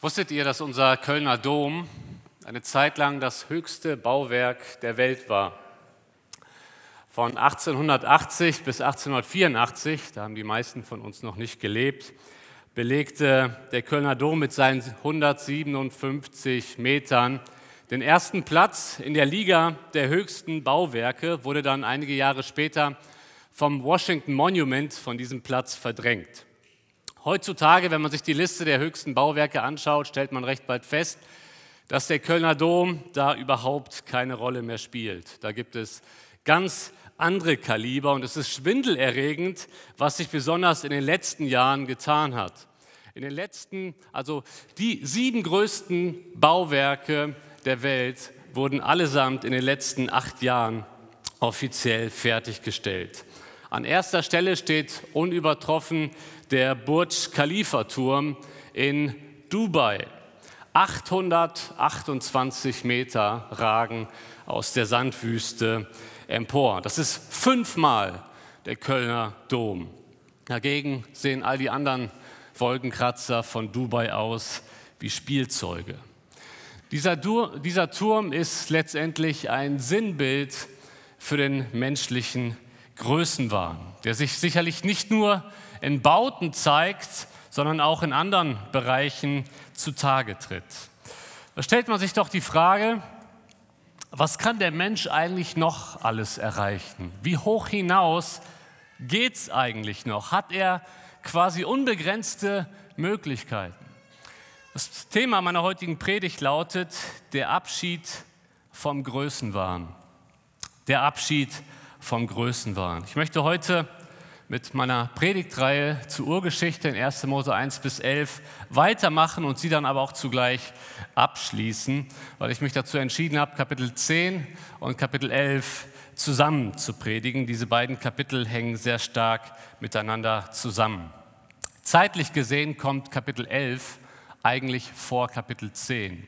Wusstet ihr, dass unser Kölner Dom eine Zeit lang das höchste Bauwerk der Welt war? Von 1880 bis 1884, da haben die meisten von uns noch nicht gelebt, belegte der Kölner Dom mit seinen 157 Metern den ersten Platz in der Liga der höchsten Bauwerke, wurde dann einige Jahre später vom Washington Monument von diesem Platz verdrängt. Heutzutage, wenn man sich die Liste der höchsten Bauwerke anschaut, stellt man recht bald fest, dass der Kölner Dom da überhaupt keine Rolle mehr spielt. Da gibt es ganz andere Kaliber und es ist schwindelerregend, was sich besonders in den letzten Jahren getan hat. In den letzten, also die sieben größten Bauwerke der Welt wurden allesamt in den letzten acht Jahren offiziell fertiggestellt. An erster Stelle steht unübertroffen der Burj Khalifa Turm in Dubai. 828 Meter ragen aus der Sandwüste empor. Das ist fünfmal der Kölner Dom. Dagegen sehen all die anderen Wolkenkratzer von Dubai aus wie Spielzeuge. Dieser, dieser Turm ist letztendlich ein Sinnbild für den menschlichen Größenwahn, der sich sicherlich nicht nur in Bauten zeigt, sondern auch in anderen Bereichen zutage tritt. Da stellt man sich doch die Frage, was kann der Mensch eigentlich noch alles erreichen? Wie hoch hinaus geht es eigentlich noch? Hat er quasi unbegrenzte Möglichkeiten? Das Thema meiner heutigen Predigt lautet der Abschied vom Größenwahn. Der Abschied vom Größenwahn. Ich möchte heute mit meiner Predigtreihe zur Urgeschichte in 1. Mose 1 bis 11 weitermachen und sie dann aber auch zugleich abschließen, weil ich mich dazu entschieden habe, Kapitel 10 und Kapitel 11 zusammen zu predigen. Diese beiden Kapitel hängen sehr stark miteinander zusammen. Zeitlich gesehen kommt Kapitel 11 eigentlich vor Kapitel 10.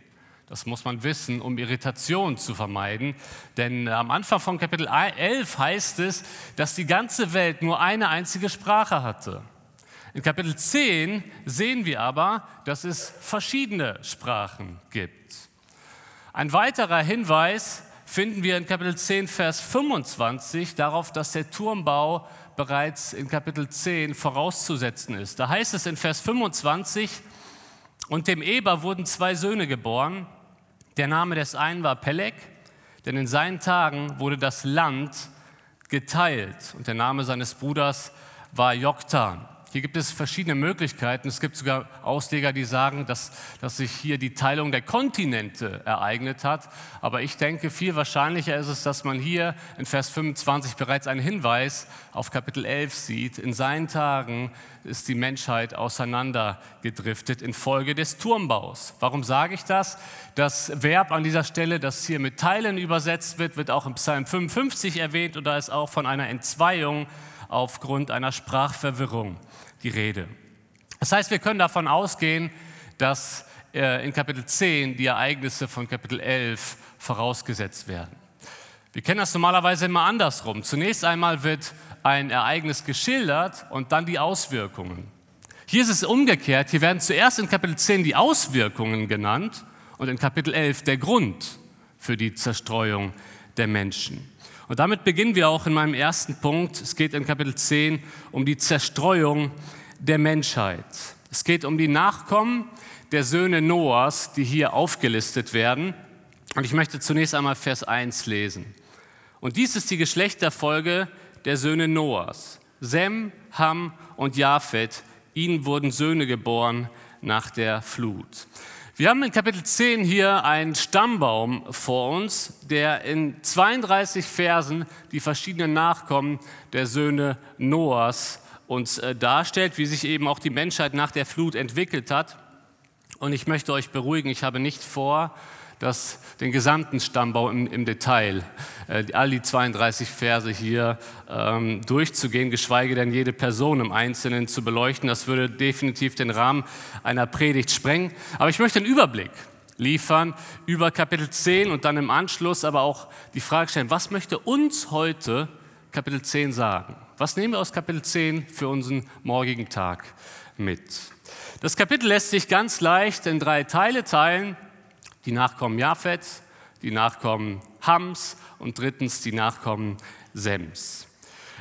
Das muss man wissen, um Irritation zu vermeiden. Denn äh, am Anfang von Kapitel 11 heißt es, dass die ganze Welt nur eine einzige Sprache hatte. In Kapitel 10 sehen wir aber, dass es verschiedene Sprachen gibt. Ein weiterer Hinweis finden wir in Kapitel 10, Vers 25 darauf, dass der Turmbau bereits in Kapitel 10 vorauszusetzen ist. Da heißt es in Vers 25, und dem Eber wurden zwei Söhne geboren, der Name des einen war Peleg, denn in seinen Tagen wurde das Land geteilt und der Name seines Bruders war Joktan. Hier gibt es verschiedene Möglichkeiten. Es gibt sogar Ausleger, die sagen, dass, dass sich hier die Teilung der Kontinente ereignet hat. Aber ich denke, viel wahrscheinlicher ist es, dass man hier in Vers 25 bereits einen Hinweis auf Kapitel 11 sieht. In seinen Tagen ist die Menschheit auseinandergedriftet infolge des Turmbaus. Warum sage ich das? Das Verb an dieser Stelle, das hier mit Teilen übersetzt wird, wird auch im Psalm 55 erwähnt und da ist auch von einer Entzweiung aufgrund einer Sprachverwirrung die Rede. Das heißt, wir können davon ausgehen, dass äh, in Kapitel 10 die Ereignisse von Kapitel 11 vorausgesetzt werden. Wir kennen das normalerweise immer andersrum. Zunächst einmal wird ein Ereignis geschildert und dann die Auswirkungen. Hier ist es umgekehrt. Hier werden zuerst in Kapitel 10 die Auswirkungen genannt und in Kapitel 11 der Grund für die Zerstreuung der Menschen. Und damit beginnen wir auch in meinem ersten Punkt. Es geht in Kapitel 10 um die Zerstreuung der Menschheit. Es geht um die Nachkommen der Söhne Noahs, die hier aufgelistet werden. Und ich möchte zunächst einmal Vers 1 lesen. Und dies ist die Geschlechterfolge der Söhne Noahs. Sem, Ham und Japhet, ihnen wurden Söhne geboren nach der Flut. Wir haben in Kapitel 10 hier einen Stammbaum vor uns, der in 32 Versen die verschiedenen Nachkommen der Söhne Noahs uns äh, darstellt, wie sich eben auch die Menschheit nach der Flut entwickelt hat. Und ich möchte euch beruhigen, ich habe nicht vor, das, den gesamten Stammbau im, im Detail, äh, all die 32 Verse hier ähm, durchzugehen, geschweige denn jede Person im Einzelnen zu beleuchten. Das würde definitiv den Rahmen einer Predigt sprengen. Aber ich möchte einen Überblick liefern über Kapitel 10 und dann im Anschluss aber auch die Frage stellen, was möchte uns heute Kapitel 10 sagen? Was nehmen wir aus Kapitel 10 für unseren morgigen Tag mit? Das Kapitel lässt sich ganz leicht in drei Teile teilen. Die Nachkommen Japhets, die Nachkommen Hams und drittens die Nachkommen Sems.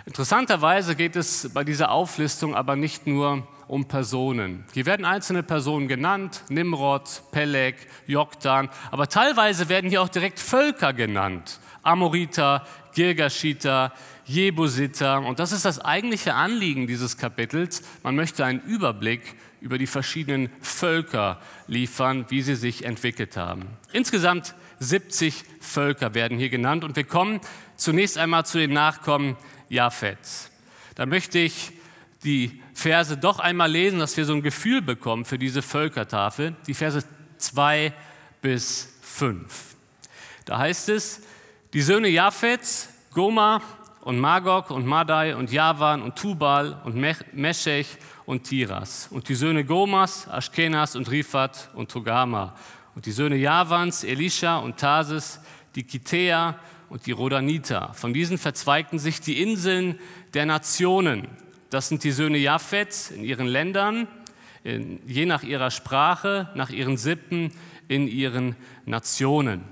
Interessanterweise geht es bei dieser Auflistung aber nicht nur um Personen. Hier werden einzelne Personen genannt, Nimrod, Peleg, Joktan, aber teilweise werden hier auch direkt Völker genannt. Amoriter, Girgashiter, Jebusiter. Und das ist das eigentliche Anliegen dieses Kapitels. Man möchte einen Überblick über die verschiedenen Völker liefern, wie sie sich entwickelt haben. Insgesamt 70 Völker werden hier genannt und wir kommen zunächst einmal zu den Nachkommen Japhets. Da möchte ich die Verse doch einmal lesen, dass wir so ein Gefühl bekommen für diese Völkertafel. Die Verse 2 bis 5. Da heißt es, die Söhne Japhets, Goma und Magog und Madai und Javan und Tubal und Meshech und Tiras. Und die Söhne Gomas, Aschkenas und Rifat und Togama. Und die Söhne Javans, Elisha und Tarsis, die Kitea und die Rodanita. Von diesen verzweigten sich die Inseln der Nationen. Das sind die Söhne Japhets in ihren Ländern, in, je nach ihrer Sprache, nach ihren Sippen, in ihren Nationen.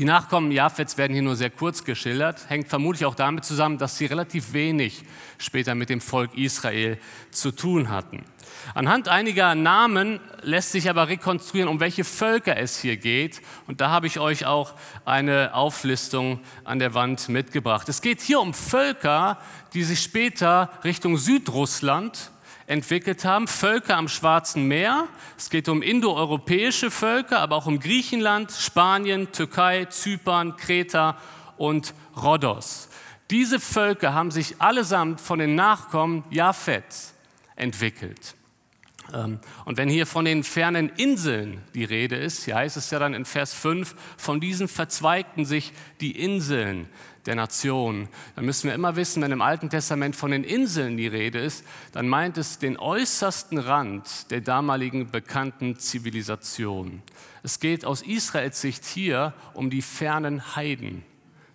Die Nachkommen Japhets werden hier nur sehr kurz geschildert, hängt vermutlich auch damit zusammen, dass sie relativ wenig später mit dem Volk Israel zu tun hatten. Anhand einiger Namen lässt sich aber rekonstruieren, um welche Völker es hier geht. Und da habe ich euch auch eine Auflistung an der Wand mitgebracht. Es geht hier um Völker, die sich später Richtung Südrussland entwickelt haben, Völker am Schwarzen Meer. Es geht um indoeuropäische Völker, aber auch um Griechenland, Spanien, Türkei, Zypern, Kreta und Rhodos. Diese Völker haben sich allesamt von den Nachkommen Japhets entwickelt. Ähm, und wenn hier von den fernen Inseln die Rede ist, hier heißt es ja dann in Vers 5, von diesen verzweigten sich die Inseln der Nation. Dann müssen wir immer wissen, wenn im Alten Testament von den Inseln die Rede ist, dann meint es den äußersten Rand der damaligen bekannten Zivilisation. Es geht aus Israels Sicht hier um die fernen Heiden,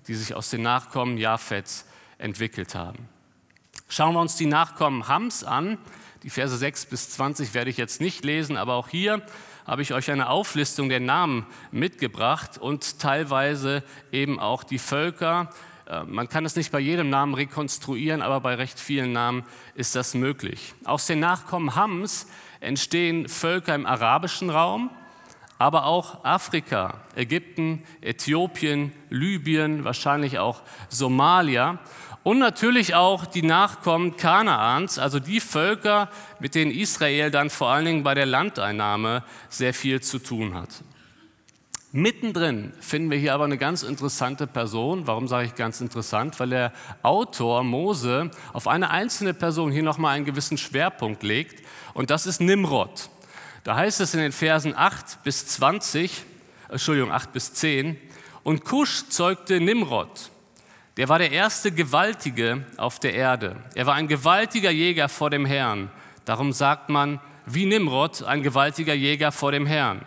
die sich aus den Nachkommen Japhets entwickelt haben. Schauen wir uns die Nachkommen Hams an. Die Verse 6 bis 20 werde ich jetzt nicht lesen, aber auch hier habe ich euch eine Auflistung der Namen mitgebracht und teilweise eben auch die Völker. Äh, man kann es nicht bei jedem Namen rekonstruieren, aber bei recht vielen Namen ist das möglich. Aus den Nachkommen Hams entstehen Völker im arabischen Raum, aber auch Afrika, Ägypten, Äthiopien, Libyen, wahrscheinlich auch Somalia und natürlich auch die Nachkommen Kanaans, also die Völker, mit denen Israel dann vor allen Dingen bei der Landeinnahme sehr viel zu tun hat. Mittendrin finden wir hier aber eine ganz interessante Person. Warum sage ich ganz interessant? Weil der Autor Mose auf eine einzelne Person hier nochmal einen gewissen Schwerpunkt legt und das ist Nimrod. Da heißt es in den Versen 8 bis 20, Entschuldigung, 8 bis 10, und Kusch zeugte Nimrod der war der erste Gewaltige auf der Erde. Er war ein gewaltiger Jäger vor dem Herrn. Darum sagt man, wie Nimrod, ein gewaltiger Jäger vor dem Herrn.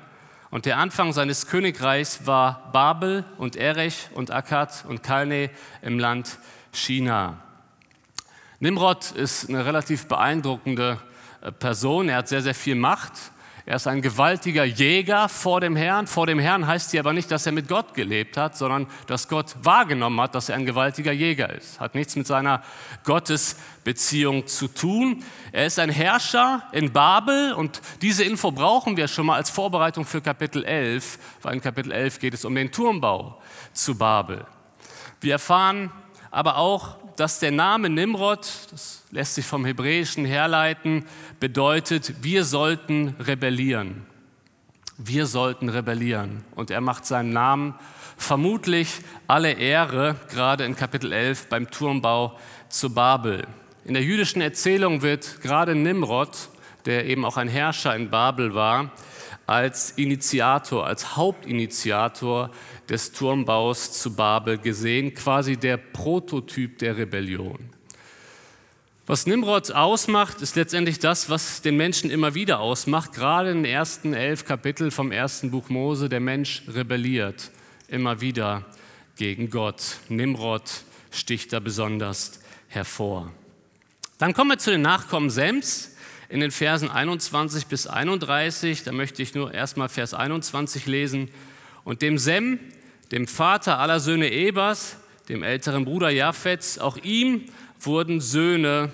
Und der Anfang seines Königreichs war Babel und Erech und Akkad und Kalne im Land China. Nimrod ist eine relativ beeindruckende äh, Person. Er hat sehr, sehr viel Macht. Er ist ein gewaltiger Jäger vor dem Herrn. Vor dem Herrn heißt hier aber nicht, dass er mit Gott gelebt hat, sondern dass Gott wahrgenommen hat, dass er ein gewaltiger Jäger ist. Hat nichts mit seiner Gottesbeziehung zu tun. Er ist ein Herrscher in Babel und diese Info brauchen wir schon mal als Vorbereitung für Kapitel 11, weil in Kapitel 11 geht es um den Turmbau zu Babel. Wir erfahren aber auch, dass der Name Nimrod, das lässt sich vom Hebräischen herleiten, bedeutet, wir sollten rebellieren. Wir sollten rebellieren. Und er macht seinem Namen vermutlich alle Ehre, gerade in Kapitel 11 beim Turmbau zu Babel. In der jüdischen Erzählung wird gerade Nimrod, der eben auch ein Herrscher in Babel war, als Initiator, als Hauptinitiator des Turmbaus zu Babel gesehen, quasi der Prototyp der Rebellion. Was Nimrod ausmacht, ist letztendlich das, was den Menschen immer wieder ausmacht. Gerade in den ersten elf Kapiteln vom ersten Buch Mose, der Mensch rebelliert immer wieder gegen Gott. Nimrod sticht da besonders hervor. Dann kommen wir zu den Nachkommen Sems. in den Versen 21 bis 31. Da möchte ich nur erstmal Vers 21 lesen. Und dem Sem, dem Vater aller Söhne Ebers, dem älteren Bruder Japhets, auch ihm wurden Söhne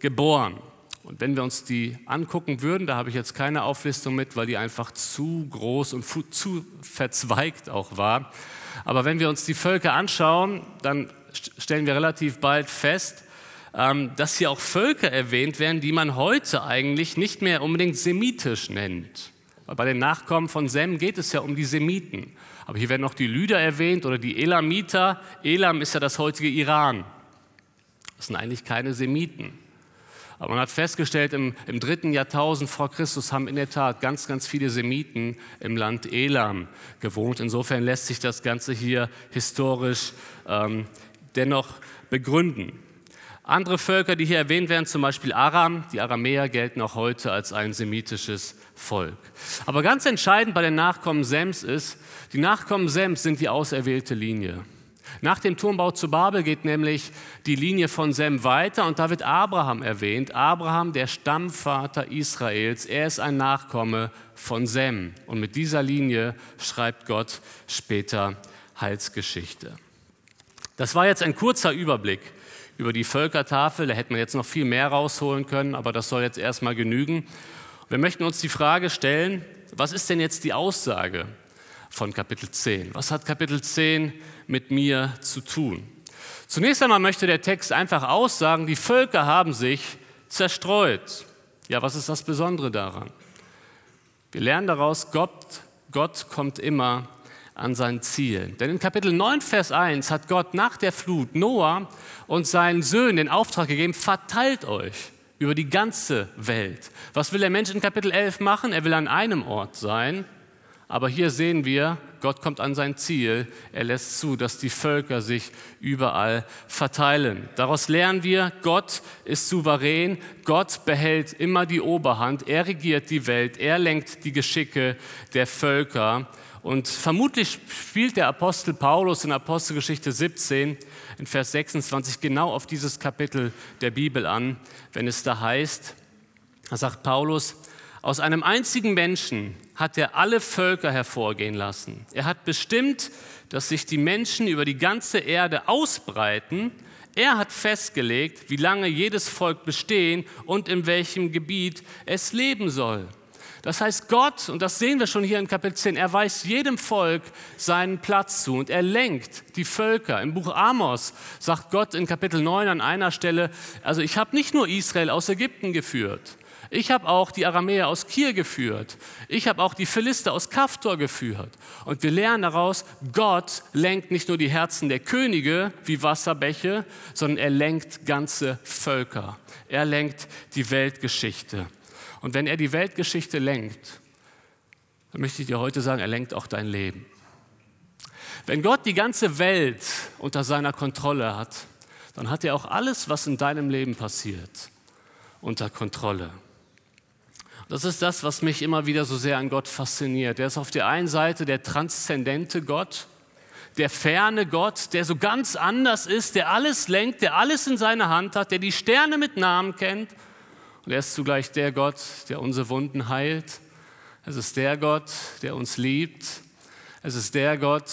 geboren. Und wenn wir uns die angucken würden, da habe ich jetzt keine Auflistung mit, weil die einfach zu groß und zu verzweigt auch war. Aber wenn wir uns die Völker anschauen, dann stellen wir relativ bald fest, ähm, dass hier auch Völker erwähnt werden, die man heute eigentlich nicht mehr unbedingt semitisch nennt. Bei den Nachkommen von Sem geht es ja um die Semiten. Aber hier werden noch die Lyder erwähnt oder die Elamiter. Elam ist ja das heutige Iran. Das sind eigentlich keine Semiten. Aber man hat festgestellt, im, im, dritten Jahrtausend vor Christus haben in der Tat ganz, ganz viele Semiten im Land Elam gewohnt. Insofern lässt sich das Ganze hier historisch ähm, dennoch begründen. Andere Völker, die hier erwähnt werden, zum Beispiel Aram, die Aramäer gelten auch heute als ein semitisches Volk. Aber ganz entscheidend bei den Nachkommen Sems ist, die Nachkommen Sems sind die auserwählte Linie. Nach dem Turmbau zu Babel geht nämlich die Linie von Sem weiter und da wird Abraham erwähnt. Abraham, der Stammvater Israels, er ist ein Nachkomme von Sem. Und mit dieser Linie schreibt Gott später Heilsgeschichte. Das war jetzt ein kurzer Überblick über die Völkertafel. Da hätten wir jetzt noch viel mehr rausholen können, aber das soll jetzt erstmal genügen. Wir möchten uns die Frage stellen, was ist denn jetzt die Aussage von Kapitel 10? Was hat Kapitel 10 mit mir zu tun? Zunächst einmal möchte der Text einfach aussagen, die Völker haben sich zerstreut. Ja, was ist das Besondere daran? Wir lernen daraus, Gott, Gott kommt immer an sein Ziel. Denn in Kapitel 9, Vers 1 hat Gott nach der Flut Noah und seinen Söhnen den Auftrag gegeben, verteilt euch über die ganze Welt. Was will der Mensch in Kapitel 11 machen? Er will an einem Ort sein. Aber hier sehen wir, Gott kommt an sein Ziel. Er lässt zu, dass die Völker sich überall verteilen. Daraus lernen wir, Gott ist souverän. Gott behält immer die Oberhand. Er regiert die Welt. Er lenkt die Geschicke der Völker. Und vermutlich spielt der Apostel Paulus in Apostelgeschichte 17 in Vers 26 genau auf dieses Kapitel der Bibel an, wenn es da heißt, da sagt Paulus, aus einem einzigen Menschen hat er alle Völker hervorgehen lassen. Er hat bestimmt, dass sich die Menschen über die ganze Erde ausbreiten. Er hat festgelegt, wie lange jedes Volk bestehen und in welchem Gebiet es leben soll. Das heißt, Gott, und das sehen wir schon hier in Kapitel 10, er weist jedem Volk seinen Platz zu und er lenkt die Völker. Im Buch Amos sagt Gott in Kapitel 9 an einer Stelle, also ich habe nicht nur Israel aus Ägypten geführt, ich habe auch die Aramäer aus Kir geführt. Ich habe auch die Philister aus Kaftor geführt. Und wir lernen daraus, Gott lenkt nicht nur die Herzen der Könige wie Wasserbäche, sondern er lenkt ganze Völker. Er lenkt die Weltgeschichte. Und wenn er die Weltgeschichte lenkt, dann möchte ich dir heute sagen, er lenkt auch dein Leben. Wenn Gott die ganze Welt unter seiner Kontrolle hat, dann hat er auch alles, was in deinem Leben passiert, unter Kontrolle. Das ist das, was mich immer wieder so sehr an Gott fasziniert. Er ist auf der einen Seite der transzendente Gott, der ferne Gott, der so ganz anders ist, der alles lenkt, der alles in seiner Hand hat, der die Sterne mit Namen kennt und er ist zugleich der Gott, der unsere Wunden heilt. Es ist der Gott, der uns liebt. Es ist der Gott,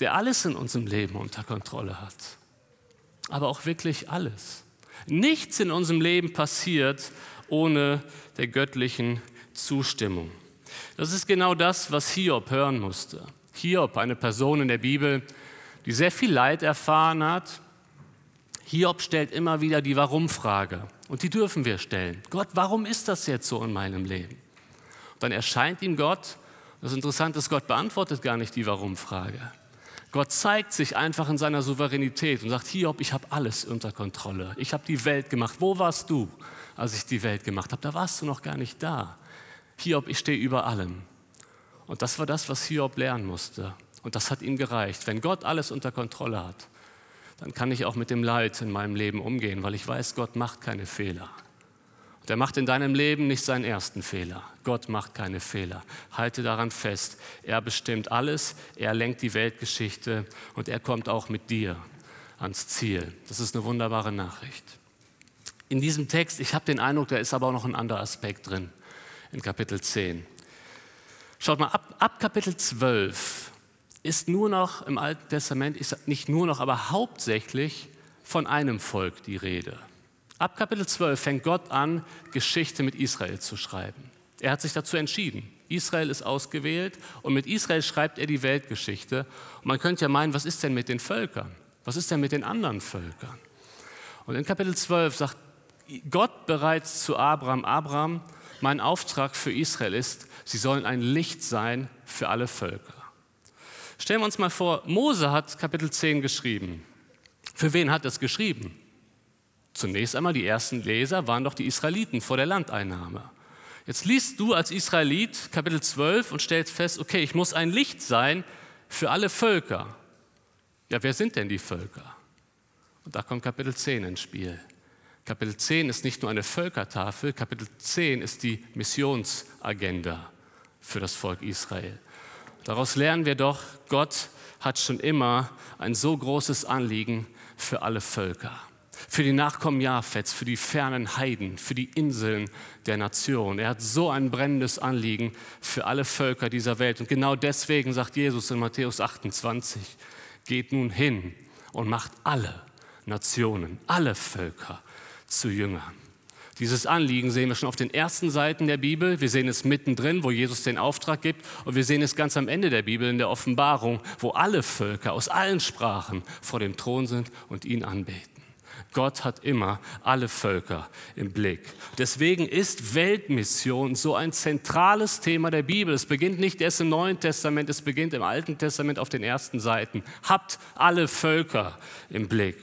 der alles in unserem Leben unter Kontrolle hat. Aber auch wirklich alles. Nichts in unserem Leben passiert ohne der göttlichen Zustimmung. Das ist genau das, was Hiob hören musste. Hiob, eine Person in der Bibel, die sehr viel Leid erfahren hat, Hiob stellt immer wieder die Warum-Frage. Und die dürfen wir stellen. Gott, warum ist das jetzt so in meinem Leben? Und dann erscheint ihm Gott. Das Interessante ist, Gott beantwortet gar nicht die Warum-Frage. Gott zeigt sich einfach in seiner Souveränität und sagt, Hiob, ich habe alles unter Kontrolle. Ich habe die Welt gemacht. Wo warst du, als ich die Welt gemacht habe? Da warst du noch gar nicht da. Hiob, ich stehe über allem. Und das war das, was Hiob lernen musste. Und das hat ihm gereicht. Wenn Gott alles unter Kontrolle hat, dann kann ich auch mit dem Leid in meinem Leben umgehen, weil ich weiß, Gott macht keine Fehler. Und er macht in deinem Leben nicht seinen ersten Fehler. Gott macht keine Fehler. Halte daran fest. Er bestimmt alles, er lenkt die Weltgeschichte und er kommt auch mit dir ans Ziel. Das ist eine wunderbare Nachricht. in diesem Text, ich habe den Eindruck, da ist aber auch noch ein anderer Aspekt drin in Kapitel 10. Schaut mal, ab, ab Kapitel 12 ist nur noch im Alten Testament, ist nicht nur noch, aber hauptsächlich von einem Volk die Rede. Ab Kapitel 12 fängt Gott an, Geschichte mit Israel zu schreiben. Er hat sich dazu entschieden. Israel ist ausgewählt und mit Israel schreibt er die Weltgeschichte. Und man könnte ja meinen, was ist denn mit den Völkern? Was ist denn mit den anderen Völkern? Und in Kapitel 12 sagt Gott bereits zu Abraham, Abraham, mein Auftrag für Israel ist, sie sollen ein Licht sein für alle Völker. Stellen wir uns mal vor, Mose hat Kapitel 10 geschrieben. Für wen hat er es geschrieben? Zunächst einmal die ersten Leser waren doch die Israeliten vor der Landeinnahme. Jetzt liest du als Israelit Kapitel 12 und stellst fest, okay, ich muss ein Licht sein für alle Völker. Ja, wer sind denn die Völker? Und da kommt Kapitel 10 ins Spiel. Kapitel 10 ist nicht nur eine Völkertafel, Kapitel 10 ist die Missionsagenda für das Volk Israel. Daraus lernen wir doch, Gott hat schon immer ein so großes Anliegen für alle Völker. Für die Nachkommen Japhets, für die fernen Heiden, für die Inseln der Nation. Er hat so ein brennendes Anliegen für alle Völker dieser Welt. Und genau deswegen sagt Jesus in Matthäus 28, geht nun hin und macht alle Nationen, alle Völker zu Jüngern. Dieses Anliegen sehen wir schon auf den ersten Seiten der Bibel. Wir sehen es mittendrin, wo Jesus den Auftrag gibt. Und wir sehen es ganz am Ende der Bibel in der Offenbarung, wo alle Völker aus allen Sprachen vor dem Thron sind und ihn anbeten. Gott hat immer alle Völker im Blick. Deswegen ist Weltmission so ein zentrales Thema der Bibel. Es beginnt nicht erst im Neuen Testament, es beginnt im Alten Testament auf den ersten Seiten. Habt alle Völker im Blick.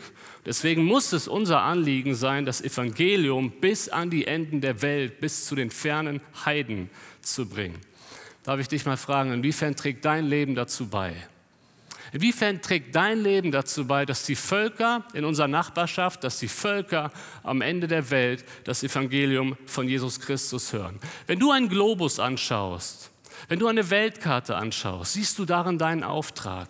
Deswegen muss es unser Anliegen sein, das Evangelium bis an die Enden der Welt, bis zu den fernen Heiden zu bringen. Darf ich dich mal fragen, inwiefern trägt dein Leben dazu bei? Inwiefern trägt dein Leben dazu bei, dass die Völker in unserer Nachbarschaft, dass die Völker am Ende der Welt das Evangelium von Jesus Christus hören? Wenn du einen Globus anschaust, wenn du eine Weltkarte anschaust, siehst du darin deinen Auftrag.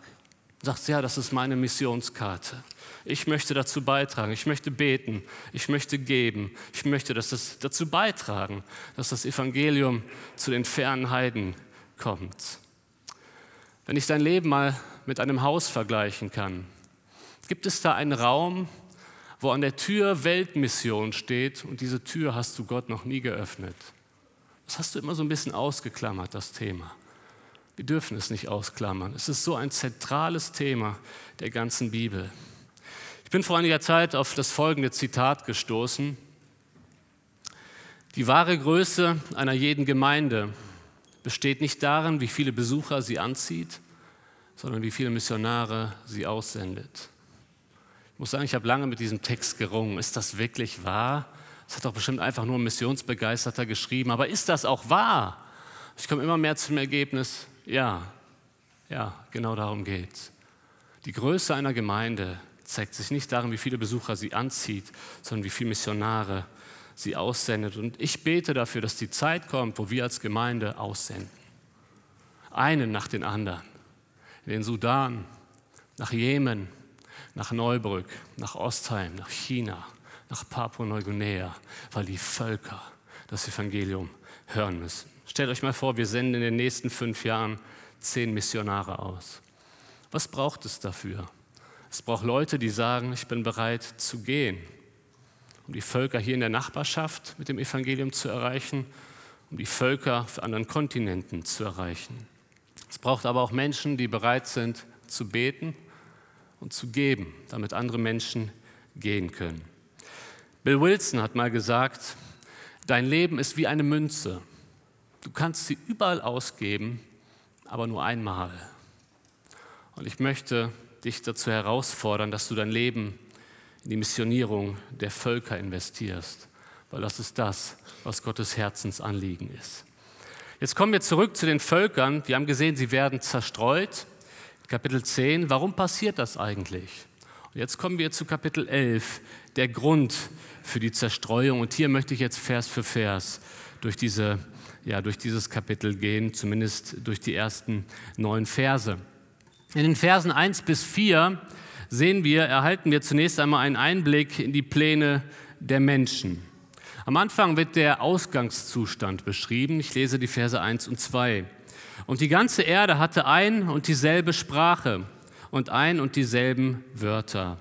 Du sagst, ja, das ist meine Missionskarte. Ich möchte dazu beitragen, ich möchte beten, ich möchte geben, ich möchte dass das dazu beitragen, dass das Evangelium zu den fernen Heiden kommt. Wenn ich dein Leben mal mit einem Haus vergleichen kann, gibt es da einen Raum, wo an der Tür Weltmission steht und diese Tür hast du Gott noch nie geöffnet. Das hast du immer so ein bisschen ausgeklammert, das Thema. Wir dürfen es nicht ausklammern. Es ist so ein zentrales Thema der ganzen Bibel. Ich bin vor einiger Zeit auf das folgende Zitat gestoßen. Die wahre Größe einer jeden Gemeinde besteht nicht darin, wie viele Besucher sie anzieht, sondern wie viele Missionare sie aussendet. Ich muss sagen, ich habe lange mit diesem Text gerungen. Ist das wirklich wahr? Das hat doch bestimmt einfach nur ein Missionsbegeisterter geschrieben. Aber ist das auch wahr? Ich komme immer mehr zum Ergebnis, ja, ja, genau darum geht es. Die Größe einer Gemeinde zeigt sich nicht darin, wie viele Besucher sie anzieht, sondern wie viele Missionare sie aussendet. Und ich bete dafür, dass die Zeit kommt, wo wir als Gemeinde aussenden. Einen nach den anderen. In den Sudan, nach Jemen, nach Neubrück, nach Ostheim, nach China, nach Papua-Neuguinea, weil die Völker das Evangelium hören müssen. Stellt euch mal vor, wir senden in den nächsten fünf Jahren zehn Missionare aus. Was braucht es dafür? Es braucht Leute, die sagen, ich bin bereit zu gehen, um die Völker hier in der Nachbarschaft mit dem Evangelium zu erreichen, um die Völker auf anderen Kontinenten zu erreichen. Es braucht aber auch Menschen, die bereit sind zu beten und zu geben, damit andere Menschen gehen können. Bill Wilson hat mal gesagt, dein Leben ist wie eine Münze. Du kannst sie überall ausgeben, aber nur einmal. Und ich möchte dich dazu herausfordern, dass du dein Leben in die Missionierung der Völker investierst, weil das ist das, was Gottes Herzensanliegen ist. Jetzt kommen wir zurück zu den Völkern. Wir haben gesehen, sie werden zerstreut. Kapitel 10, warum passiert das eigentlich? Und jetzt kommen wir zu Kapitel 11, der Grund für die Zerstreuung. Und hier möchte ich jetzt Vers für Vers durch, diese, ja, durch dieses Kapitel gehen, zumindest durch die ersten neun Verse. In den Versen 1 bis 4 sehen wir, erhalten wir zunächst einmal einen Einblick in die Pläne der Menschen. Am Anfang wird der Ausgangszustand beschrieben. Ich lese die Verse 1 und 2. Und die ganze Erde hatte ein und dieselbe Sprache und ein und dieselben Wörter.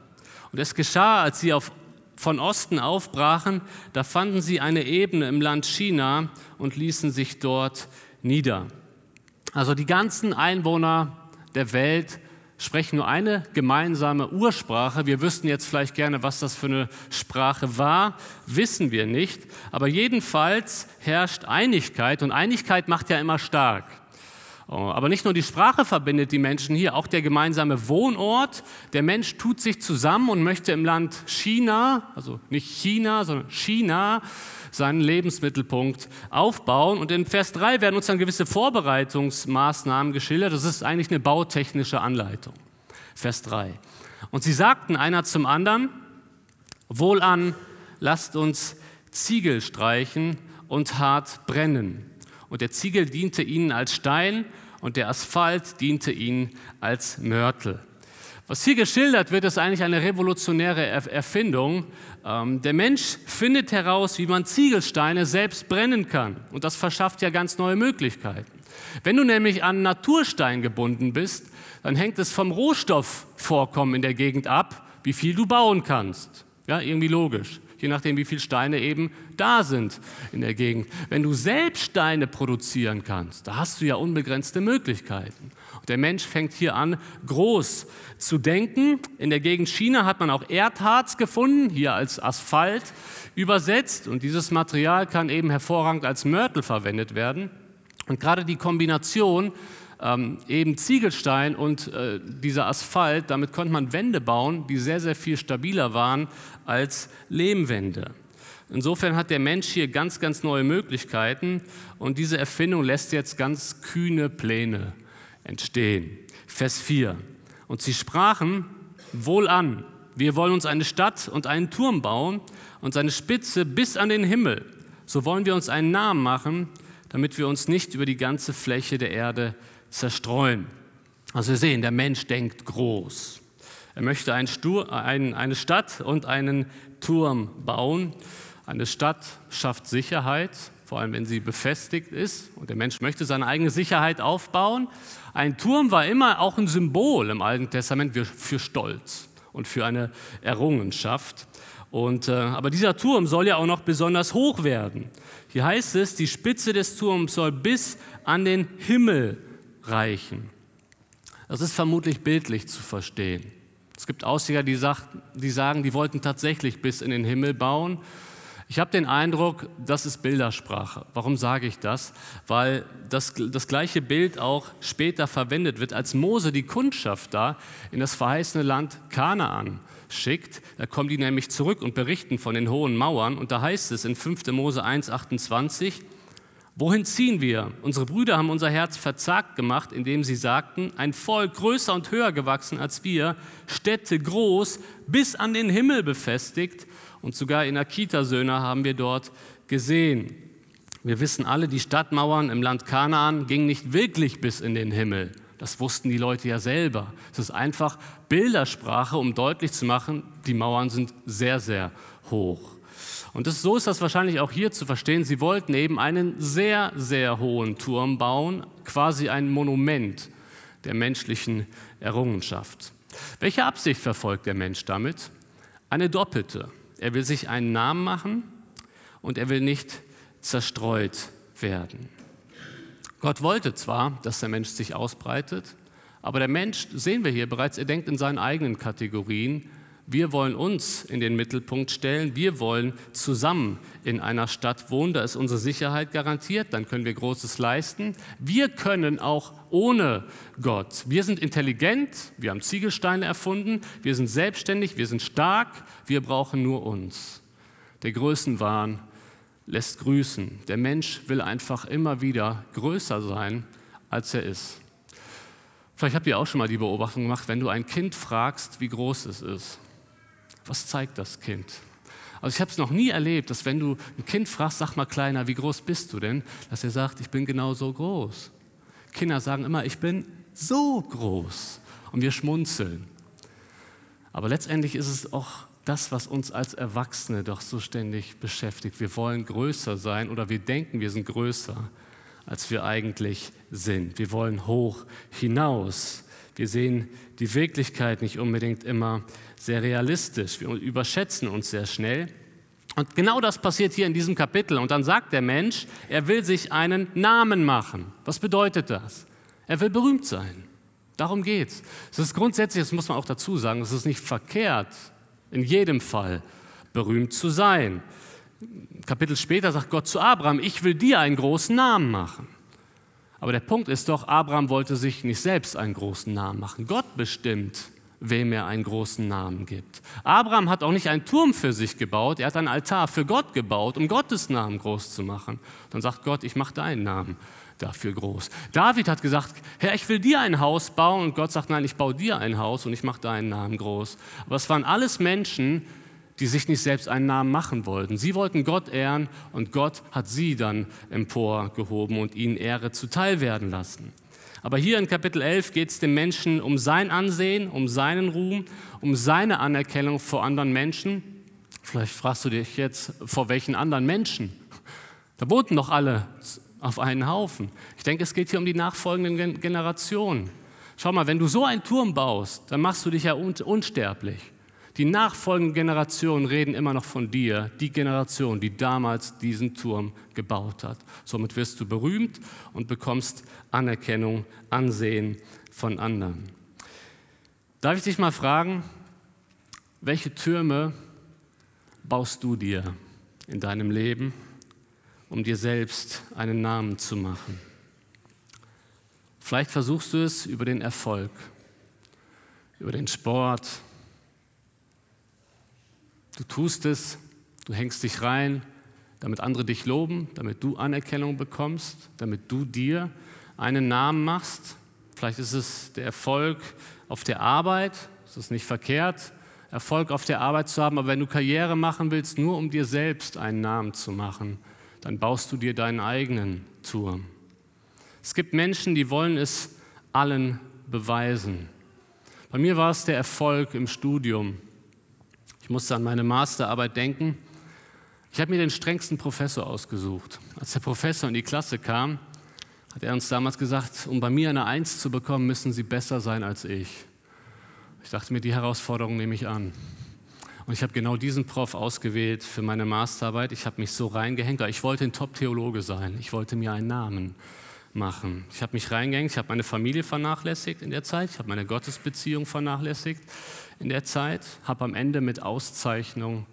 Und es geschah, als sie auf, von Osten aufbrachen, da fanden sie eine Ebene im Land China und ließen sich dort nieder. Also die ganzen Einwohner der Welt sprechen nur eine gemeinsame Ursprache. Wir wüssten jetzt vielleicht gerne, was das für eine Sprache war, wissen wir nicht. Aber jedenfalls herrscht Einigkeit und Einigkeit macht ja immer stark. Oh, aber nicht nur die Sprache verbindet die Menschen hier, auch der gemeinsame Wohnort. Der Mensch tut sich zusammen und möchte im Land China, also nicht China, sondern China, seinen Lebensmittelpunkt aufbauen. Und in Vers 3 werden uns dann gewisse Vorbereitungsmaßnahmen geschildert. Das ist eigentlich eine bautechnische Anleitung. Vers 3. Und sie sagten einer zum anderen, wohlan, lasst uns Ziegel streichen und hart brennen und der Ziegel diente ihnen als Stein und der Asphalt diente ihnen als Mörtel. Was hier geschildert wird, ist eigentlich eine revolutionäre Erfindung. Ähm, der Mensch findet heraus, wie man Ziegelsteine selbst brennen kann. Und das verschafft ja ganz neue Möglichkeiten. Wenn du nämlich an Naturstein gebunden bist, dann hängt es vom Rohstoffvorkommen in der Gegend ab, wie viel du bauen kannst. Ja, irgendwie logisch je nachdem, wie viele Steine eben da sind in der Gegend. Wenn du selbst Steine produzieren kannst, da hast du ja unbegrenzte Möglichkeiten. Und der Mensch fängt hier an, groß zu denken. In der Gegend China hat man auch Erdharz gefunden, hier als Asphalt übersetzt. Und dieses Material kann eben hervorragend als Mörtel verwendet werden. Und gerade die Kombination ähm, eben Ziegelstein und äh, dieser Asphalt, damit konnte man Wände bauen, die sehr, sehr viel stabiler waren als Lehmwände. Insofern hat der Mensch hier ganz, ganz neue Möglichkeiten und diese Erfindung lässt jetzt ganz kühne Pläne entstehen. Vers 4. Und sie sprachen wohlan, wir wollen uns eine Stadt und einen Turm bauen und seine Spitze bis an den Himmel. So wollen wir uns einen Namen machen, damit wir uns nicht über die ganze Fläche der Erde zerstreuen. Also wir sehen, der Mensch denkt groß. Er möchte ein Stur, ein, eine Stadt und einen Turm bauen. Eine Stadt schafft Sicherheit, vor allem wenn sie befestigt ist. Und der Mensch möchte seine eigene Sicherheit aufbauen. Ein Turm war immer auch ein Symbol im Alten Testament für Stolz und für eine Errungenschaft. Und, äh, aber dieser Turm soll ja auch noch besonders hoch werden. Hier heißt es, die Spitze des Turms soll bis an den Himmel reichen. Das ist vermutlich bildlich zu verstehen. Es gibt Ausleger, die, die sagen, die wollten tatsächlich bis in den Himmel bauen. Ich habe den Eindruck, das ist Bildersprache. Warum sage ich das? Weil das, das gleiche Bild auch später verwendet wird, als Mose die Kundschaft da in das verheißene Land Kanaan schickt. Da kommen die nämlich zurück und berichten von den hohen Mauern. Und da heißt es in 5. Mose 1, 28, Wohin ziehen wir? Unsere Brüder haben unser Herz verzagt gemacht, indem sie sagten, ein Volk größer und höher gewachsen als wir, Städte groß, bis an den Himmel befestigt. Und sogar in Akita-Söhne haben wir dort gesehen. Wir wissen alle, die Stadtmauern im Land Kanaan gingen nicht wirklich bis in den Himmel. Das wussten die Leute ja selber. Es ist einfach Bildersprache, um deutlich zu machen, die Mauern sind sehr, sehr hoch. Und das, so ist das wahrscheinlich auch hier zu verstehen. Sie wollten eben einen sehr, sehr hohen Turm bauen, quasi ein Monument der menschlichen Errungenschaft. Welche Absicht verfolgt der Mensch damit? Eine doppelte. Er will sich einen Namen machen und er will nicht zerstreut werden. Gott wollte zwar, dass der Mensch sich ausbreitet, aber der Mensch, sehen wir hier bereits, er denkt in seinen eigenen Kategorien wir wollen uns in den Mittelpunkt stellen. Wir wollen zusammen in einer Stadt wohnen. Da ist unsere Sicherheit garantiert. Dann können wir Großes leisten. Wir können auch ohne Gott. Wir sind intelligent. Wir haben Ziegelsteine erfunden. Wir sind selbstständig. Wir sind stark. Wir brauchen nur uns. Der Größenwahn lässt grüßen. Der Mensch will einfach immer wieder größer sein, als er ist. Vielleicht habt ihr auch schon mal die Beobachtung gemacht, wenn du ein Kind fragst, wie groß es ist was zeigt das Kind? Also ich habe es noch nie erlebt, dass wenn du ein Kind fragst, sag mal kleiner, wie groß bist du denn, dass er sagt, ich bin genau so groß. Kinder sagen immer, ich bin so groß und wir schmunzeln. Aber letztendlich ist es auch das, was uns als Erwachsene doch so ständig beschäftigt. Wir wollen größer sein oder wir denken, wir sind größer, als wir eigentlich sind. Wir wollen hoch hinaus. Wir sehen die Wirklichkeit nicht unbedingt immer sehr realistisch. Wir überschätzen uns sehr schnell. Und genau das passiert hier in diesem Kapitel. Und dann sagt der Mensch, er will sich einen Namen machen. Was bedeutet das? Er will berühmt sein. Darum geht's. Es ist grundsätzlich, das muss man auch dazu sagen, es ist nicht verkehrt, in jedem Fall berühmt zu sein. Kapitel später sagt Gott zu Abraham, ich will dir einen großen Namen machen. Aber der Punkt ist doch, Abraham wollte sich nicht selbst einen großen Namen machen. Gott bestimmt, wem er einen großen Namen gibt. Abraham hat auch nicht einen Turm für sich gebaut, er hat einen Altar für Gott gebaut, um Gottes Namen groß zu machen. Dann sagt Gott, ich mache deinen Namen dafür groß. David hat gesagt, Herr, ich will dir ein Haus bauen und Gott sagt, nein, ich baue dir ein Haus und ich mache deinen Namen groß. Aber es waren alles Menschen, die sich nicht selbst einen Namen machen wollten. Sie wollten Gott ehren und Gott hat sie dann emporgehoben und ihnen Ehre zuteil werden lassen. Aber hier in Kapitel 11 geht es dem Menschen um sein Ansehen, um seinen Ruhm, um seine Anerkennung vor anderen Menschen. Vielleicht fragst du dich jetzt, vor welchen anderen Menschen? Da boten doch alle auf einen Haufen. Ich denke, es geht hier um die nachfolgenden Generationen. Schau mal, wenn du so einen Turm baust, dann machst du dich ja unsterblich. Die nachfolgenden Generationen reden immer noch von dir, die Generation, die damals diesen Turm gebaut hat. Somit wirst du berühmt und bekommst Anerkennung, Ansehen von anderen. Darf ich dich mal fragen, welche Türme baust du dir in deinem Leben, um dir selbst einen Namen zu machen? Vielleicht versuchst du es über den Erfolg, über den Sport, Du tust es, du hängst dich rein, damit andere dich loben, damit du Anerkennung bekommst, damit du dir einen Namen machst. Vielleicht ist es der Erfolg auf der Arbeit, es ist nicht verkehrt, Erfolg auf der Arbeit zu haben, aber wenn du Karriere machen willst, nur um dir selbst einen Namen zu machen, dann baust du dir deinen eigenen Turm. Es gibt Menschen, die wollen es allen beweisen. Bei mir war es der Erfolg im Studium. Ich musste an meine Masterarbeit denken. Ich habe mir den strengsten Professor ausgesucht. Als der Professor in die Klasse kam, hat er uns damals gesagt, um bei mir eine Eins zu bekommen, müssen Sie besser sein als ich. Ich dachte mir, die Herausforderung nehme ich an. Und ich habe genau diesen Prof ausgewählt für meine Masterarbeit. Ich habe mich so reingehängt, ich wollte ein Top-Theologe sein. Ich wollte mir einen Namen machen. Ich habe mich reingehängt, ich habe meine Familie vernachlässigt in der Zeit, ich habe meine Gottesbeziehung vernachlässigt in der Zeit, habe am Ende mit Auszeichnung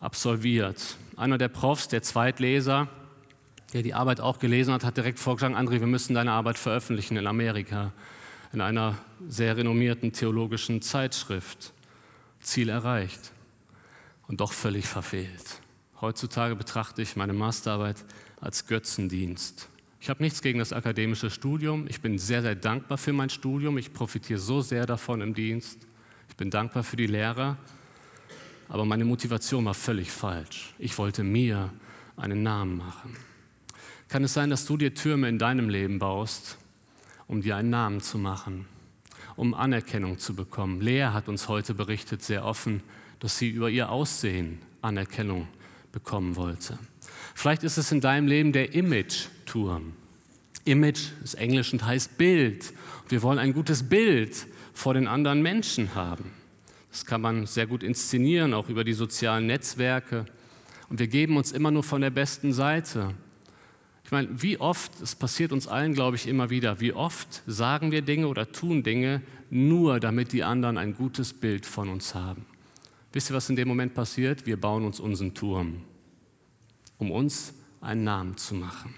absolviert. Einer der Profs, der Zweitleser, der die Arbeit auch gelesen hat, hat direkt vorgeschlagen, André, wir müssen deine Arbeit veröffentlichen in Amerika, in einer sehr renommierten theologischen Zeitschrift. Ziel erreicht und doch völlig verfehlt. Heutzutage betrachte ich meine Masterarbeit als Götzendienst. Ich habe nichts gegen das akademische Studium. Ich bin sehr, sehr dankbar für mein Studium. Ich profitiere so sehr davon im Dienst. Ich bin dankbar für die Lehrer, aber meine Motivation war völlig falsch. Ich wollte mir einen Namen machen. Kann es sein, dass du dir Türme in deinem Leben baust, um dir einen Namen zu machen, um Anerkennung zu bekommen? Lea hat uns heute berichtet, sehr offen, dass sie über ihr Aussehen Anerkennung bekommen wollte. Vielleicht ist es in deinem Leben der Image-Turm. Image ist Englisch und heißt Bild. Wir wollen ein gutes Bild vor den anderen Menschen haben. Das kann man sehr gut inszenieren, auch über die sozialen Netzwerke. Und wir geben uns immer nur von der besten Seite. Ich meine, wie oft, es passiert uns allen, glaube ich, immer wieder, wie oft sagen wir Dinge oder tun Dinge nur, damit die anderen ein gutes Bild von uns haben. Wisst ihr, was in dem Moment passiert? Wir bauen uns unseren Turm, um uns einen Namen zu machen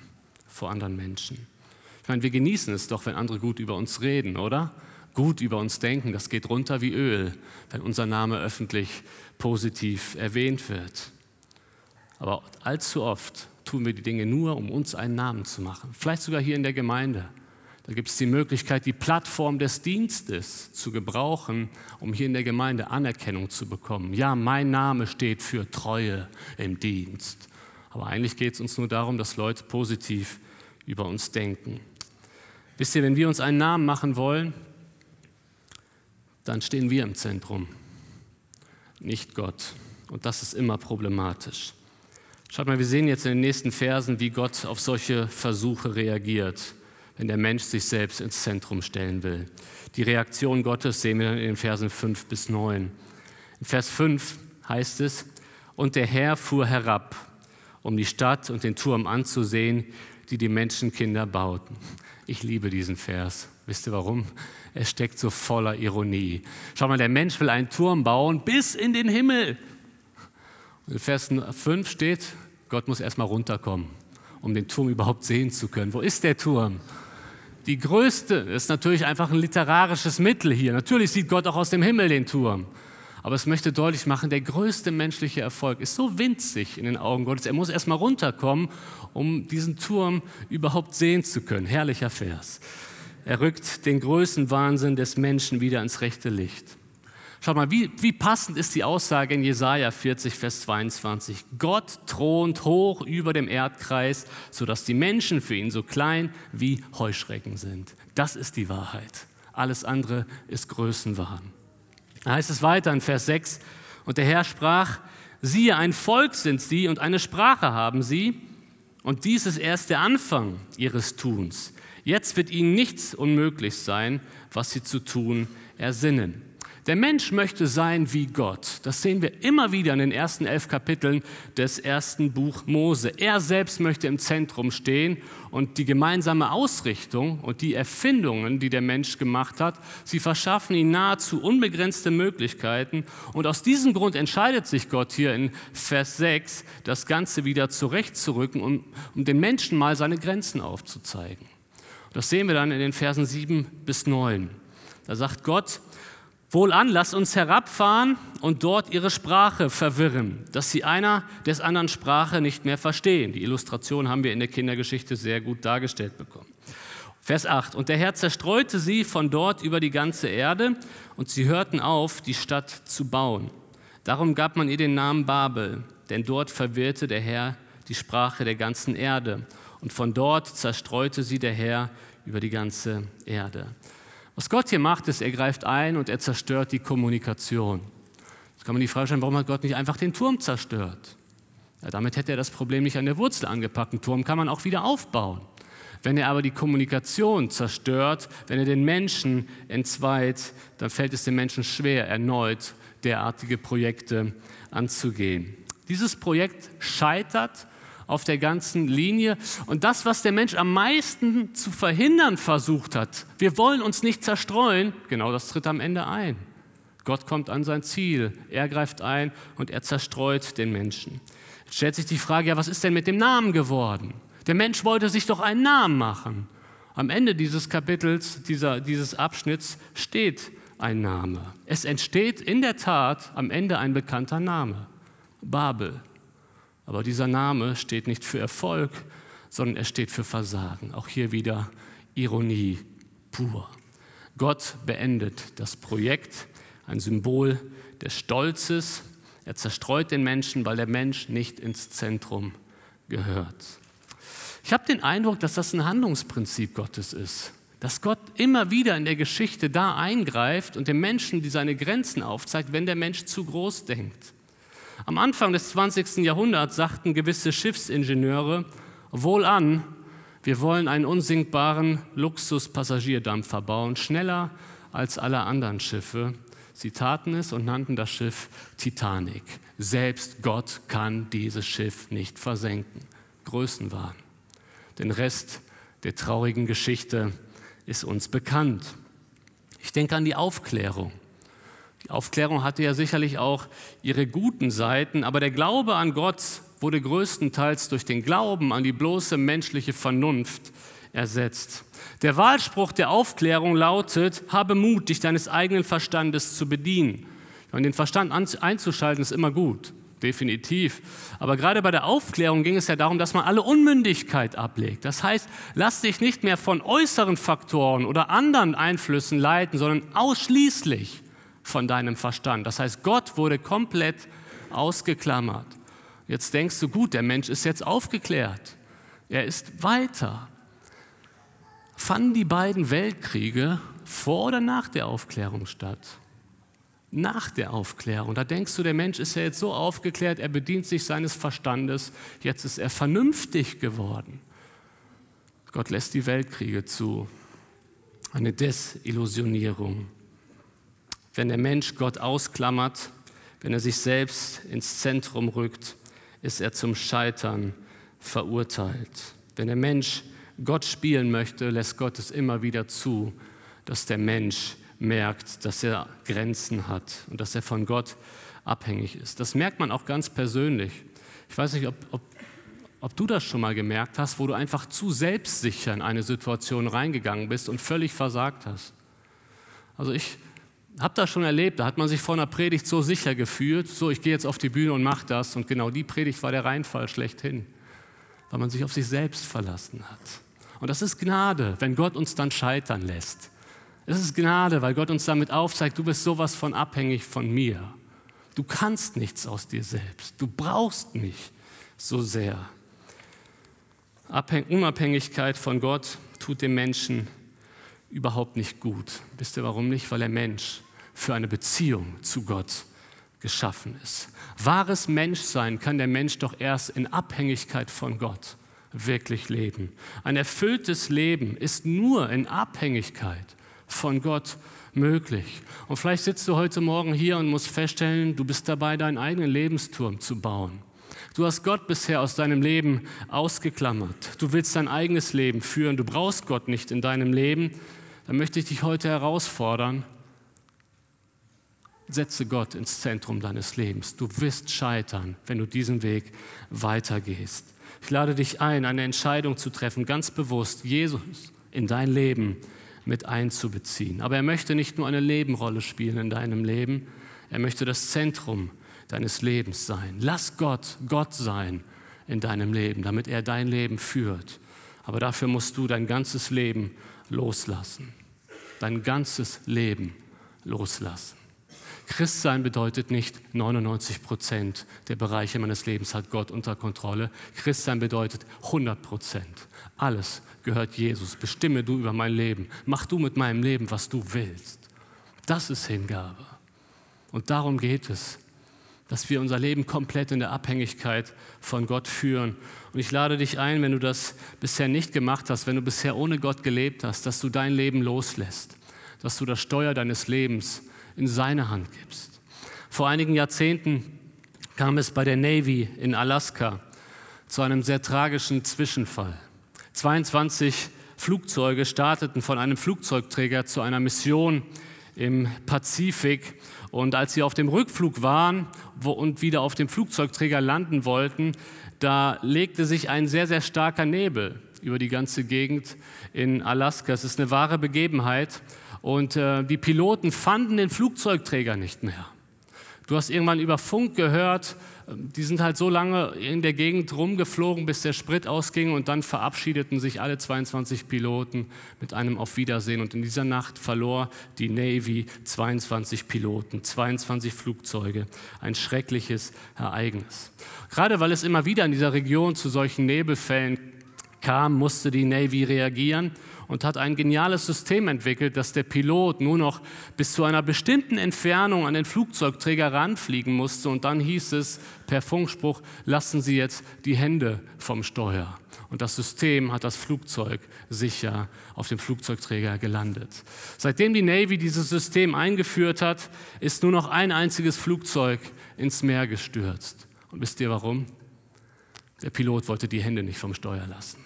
vor anderen Menschen. Ich meine, wir genießen es doch, wenn andere gut über uns reden, oder? gut über uns denken, das geht runter wie Öl, wenn unser Name öffentlich positiv erwähnt wird. Aber allzu oft tun wir die Dinge nur, um uns einen Namen zu machen. Vielleicht sogar hier in der Gemeinde. Da gibt es die Möglichkeit, die Plattform des Dienstes zu gebrauchen, um hier in der Gemeinde Anerkennung zu bekommen. Ja, mein Name steht für Treue im Dienst. Aber eigentlich geht es uns nur darum, dass Leute positiv über uns denken. Wisst ihr, wenn wir uns einen Namen machen wollen, dann stehen wir im Zentrum. nicht Gott. Und das ist immer problematisch. Schaut mal, wir sehen jetzt in den nächsten Versen, wie Gott auf solche Versuche reagiert, wenn der Mensch sich selbst ins Zentrum stellen will. Die Reaktion Gottes sehen wir in den Versen 5 bis 9. In Vers 5 heißt es, und der Herr fuhr herab, um die Stadt und den Turm anzusehen, die die Menschenkinder bauten. Ich liebe diesen Vers. Wisst ihr warum? Er steckt so voller Ironie. Schau mal, der Mensch will einen Turm bauen bis in den Himmel. In Vers 5 steht, Gott muss erstmal runterkommen, um den Turm überhaupt sehen zu können. Wo ist der Turm? Die größte ist natürlich einfach ein literarisches Mittel hier. Natürlich sieht Gott auch aus dem Himmel den Turm. Aber es möchte deutlich machen, der größte menschliche Erfolg ist so winzig in den Augen Gottes. Er muss erstmal runterkommen, um diesen Turm überhaupt sehen zu können. Herrlicher Vers. Er rückt den Größenwahnsinn des Menschen wieder ins rechte Licht. Schau mal, wie, wie passend ist die Aussage in Jesaja 40, Vers 22. Gott thront hoch über dem Erdkreis, sodass die Menschen für ihn so klein wie Heuschrecken sind. Das ist die Wahrheit. Alles andere ist Größenwahn. Da heißt es weiter in Vers 6, und der Herr sprach, siehe, ein Volk sind sie und eine Sprache haben sie, und dies ist erst der Anfang ihres Tuns. Jetzt wird ihnen nichts unmöglich sein, was sie zu tun ersinnen. Der Mensch möchte sein wie Gott. Das sehen wir immer wieder in den ersten elf Kapiteln des ersten Buch Mose. Er selbst möchte im Zentrum stehen und die gemeinsame Ausrichtung und die Erfindungen, die der Mensch gemacht hat, sie verschaffen ihm nahezu unbegrenzte Möglichkeiten. Und aus diesem Grund entscheidet sich Gott hier in Vers 6, das Ganze wieder zurechtzurücken, um, um den Menschen mal seine Grenzen aufzuzeigen. Das sehen wir dann in den Versen 7 bis 9. Da sagt Gott, Wohlan, lasst uns herabfahren und dort ihre Sprache verwirren, dass sie einer des anderen Sprache nicht mehr verstehen. Die Illustration haben wir in der Kindergeschichte sehr gut dargestellt bekommen. Vers 8. Und der Herr zerstreute sie von dort über die ganze Erde und sie hörten auf, die Stadt zu bauen. Darum gab man ihr den Namen Babel, denn dort verwirrte der Herr die Sprache der ganzen Erde. Und von dort zerstreute sie der Herr über die ganze Erde. Was Gott hier macht, ist, er greift ein und er zerstört die Kommunikation. Jetzt kann man die Frage stellen, warum hat Gott nicht einfach den Turm zerstört? Ja, damit hätte er das Problem nicht an der Wurzel angepackt. Einen Turm kann man auch wieder aufbauen. Wenn er aber die Kommunikation zerstört, wenn er den Menschen entzweit, dann fällt es den Menschen schwer, erneut derartige Projekte anzugehen. Dieses Projekt scheitert auf der ganzen Linie. Und das, was der Mensch am meisten zu verhindern versucht hat, wir wollen uns nicht zerstreuen, genau das tritt am Ende ein. Gott kommt an sein Ziel, er greift ein und er zerstreut den Menschen. Jetzt stellt sich die Frage, ja, was ist denn mit dem Namen geworden? Der Mensch wollte sich doch einen Namen machen. Am Ende dieses Kapitels, dieser, dieses Abschnitts steht ein Name. Es entsteht in der Tat am Ende ein bekannter Name. Babel. Aber dieser Name steht nicht für Erfolg, sondern er steht für Versagen. Auch hier wieder Ironie pur. Gott beendet das Projekt, ein Symbol des Stolzes. Er zerstreut den Menschen, weil der Mensch nicht ins Zentrum gehört. Ich habe den Eindruck, dass das ein Handlungsprinzip Gottes ist. Dass Gott immer wieder in der Geschichte da eingreift und dem Menschen die seine Grenzen aufzeigt, wenn der Mensch zu groß denkt. Am Anfang des 20. Jahrhunderts sagten gewisse Schiffsingenieure, wohlan, wir wollen einen unsinkbaren Luxusppassagierdampfer bauen, schneller als alle anderen Schiffe. Sie taten es und nannten das Schiff Titanic. Selbst Gott kann dieses Schiff nicht versenken. Größenwahn. Den Rest der traurigen Geschichte ist uns bekannt. Ich denke an die Aufklärung. Die Aufklärung hatte ja sicherlich auch ihre guten Seiten, aber der Glaube an Gott wurde größtenteils durch den Glauben an die bloße menschliche Vernunft ersetzt. Der Wahlspruch der Aufklärung lautet, habe Mut, dich deines eigenen Verstandes zu bedienen. Und den Verstand einzuschalten ist immer gut, definitiv. Aber gerade bei der Aufklärung ging es ja darum, dass man alle Unmündigkeit ablegt. Das heißt, lass dich nicht mehr von äußeren Faktoren oder anderen Einflüssen leiten, sondern ausschließlich von deinem Verstand. Das heißt, Gott wurde komplett ausgeklammert. Jetzt denkst du, gut, der Mensch ist jetzt aufgeklärt. Er ist weiter. Fanden die beiden Weltkriege vor oder nach der Aufklärung statt? nach der Aufklärung. Da denkst du, der Mensch ist ja jetzt so aufgeklärt, er bedient sich seines Verstandes, jetzt ist er vernünftig geworden. Gott lässt die Weltkriege zu. Eine Desillusionierung. Wenn der Mensch Gott ausklammert, wenn er sich selbst ins Zentrum rückt, ist er zum Scheitern verurteilt. Wenn der Mensch Gott spielen möchte, lässt Gott es immer wieder zu, dass der Mensch merkt, dass er Grenzen hat und dass er von Gott abhängig ist. Das merkt man auch ganz persönlich. Ich weiß nicht, ob, ob, ob du das schon mal gemerkt hast, wo du einfach zu selbstsicher in eine Situation reingegangen bist und völlig versagt hast. Also ich habe das schon erlebt, da hat man sich vor einer Predigt so sicher gefühlt, so ich gehe jetzt auf die Bühne und mache das und genau die Predigt war der Reinfall schlechthin, weil man sich auf sich selbst verlassen hat. Und das ist Gnade, wenn Gott uns dann scheitern lässt. Es ist Gnade, weil Gott uns damit aufzeigt, du bist sowas von abhängig von mir. Du kannst nichts aus dir selbst. Du brauchst mich so sehr. Unabhängigkeit von Gott tut dem Menschen überhaupt nicht gut. Wisst ihr warum nicht? Weil der Mensch für eine Beziehung zu Gott geschaffen ist. Wahres Menschsein kann der Mensch doch erst in Abhängigkeit von Gott wirklich leben. Ein erfülltes Leben ist nur in Abhängigkeit von Gott möglich. Und vielleicht sitzt du heute Morgen hier und musst feststellen, du bist dabei, deinen eigenen Lebensturm zu bauen. Du hast Gott bisher aus deinem Leben ausgeklammert. Du willst dein eigenes Leben führen. Du brauchst Gott nicht in deinem Leben. Dann möchte ich dich heute herausfordern. Setze Gott ins Zentrum deines Lebens. Du wirst scheitern, wenn du diesen Weg weitergehst. Ich lade dich ein, eine Entscheidung zu treffen, ganz bewusst Jesus in dein Leben mit einzubeziehen. Aber er möchte nicht nur eine Nebenrolle spielen in deinem Leben, er möchte das Zentrum deines Lebens sein. Lass Gott Gott sein in deinem Leben, damit er dein Leben führt. Aber dafür musst du dein ganzes Leben loslassen. Dein ganzes Leben loslassen. Christsein bedeutet nicht 99 Prozent der Bereiche meines Lebens hat Gott unter Kontrolle. Christsein bedeutet 100 Prozent. Alles gehört Jesus. Bestimme du über mein Leben. Mach du mit meinem Leben, was du willst. Das ist Hingabe. Und darum geht es, dass wir unser Leben komplett in der Abhängigkeit von Gott führen. Und ich lade dich ein, wenn du das bisher nicht gemacht hast, wenn du bisher ohne Gott gelebt hast, dass du dein Leben loslässt, dass du das Steuer deines Lebens in seine Hand gibst. Vor einigen Jahrzehnten kam es bei der Navy in Alaska zu einem sehr tragischen Zwischenfall. 22 Flugzeuge starteten von einem Flugzeugträger zu einer Mission im Pazifik. Und als sie auf dem Rückflug waren und wieder auf dem Flugzeugträger landen wollten, da legte sich ein sehr, sehr starker Nebel über die ganze Gegend in Alaska. Es ist eine wahre Begebenheit. Und äh, die Piloten fanden den Flugzeugträger nicht mehr. Du hast irgendwann über Funk gehört, ähm, die sind halt so lange in der Gegend rumgeflogen, bis der Sprit ausging und dann verabschiedeten sich alle 22 Piloten mit einem Auf Wiedersehen. Und in dieser Nacht verlor die Navy 22 Piloten, 22 Flugzeuge. Ein schreckliches Ereignis. Gerade weil es immer wieder in dieser Region zu solchen Nebelfällen kam, musste die Navy reagieren und hat ein geniales System entwickelt, dass der Pilot nur noch bis zu einer bestimmten Entfernung an den Flugzeugträger ranfliegen musste und dann hieß es per Funkspruch, lassen Sie jetzt die Hände vom Steuer. Und das System hat das Flugzeug sicher auf dem Flugzeugträger gelandet. Seitdem die Navy dieses System eingeführt hat, ist nur noch ein einziges Flugzeug ins Meer gestürzt. Und wisst ihr warum? Der Pilot wollte die Hände nicht vom Steuer lassen.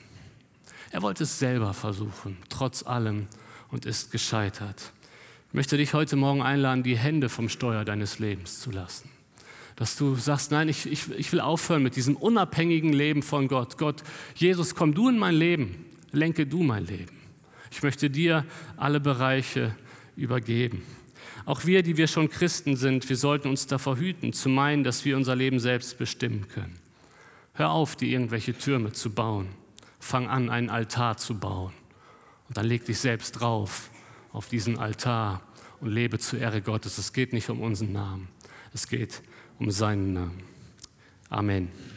Er wollte es selber versuchen, trotz allem, und ist gescheitert. Ich möchte dich heute Morgen einladen, die Hände vom Steuer deines Lebens zu lassen. Dass du sagst, nein, ich, ich, ich will aufhören mit diesem unabhängigen Leben von Gott. Gott, Jesus, komm du in mein Leben, lenke du mein Leben. Ich möchte dir alle Bereiche übergeben. Auch wir, die wir schon Christen sind, wir sollten uns davor hüten, zu meinen, dass wir unser Leben selbst bestimmen können. Hör auf, dir irgendwelche Türme zu bauen fang an, einen Altar zu bauen. Und dann leg dich selbst drauf auf diesen Altar und lebe zur Ehre Gottes. Es geht nicht um unseren Namen, es geht um seinen Namen. Amen.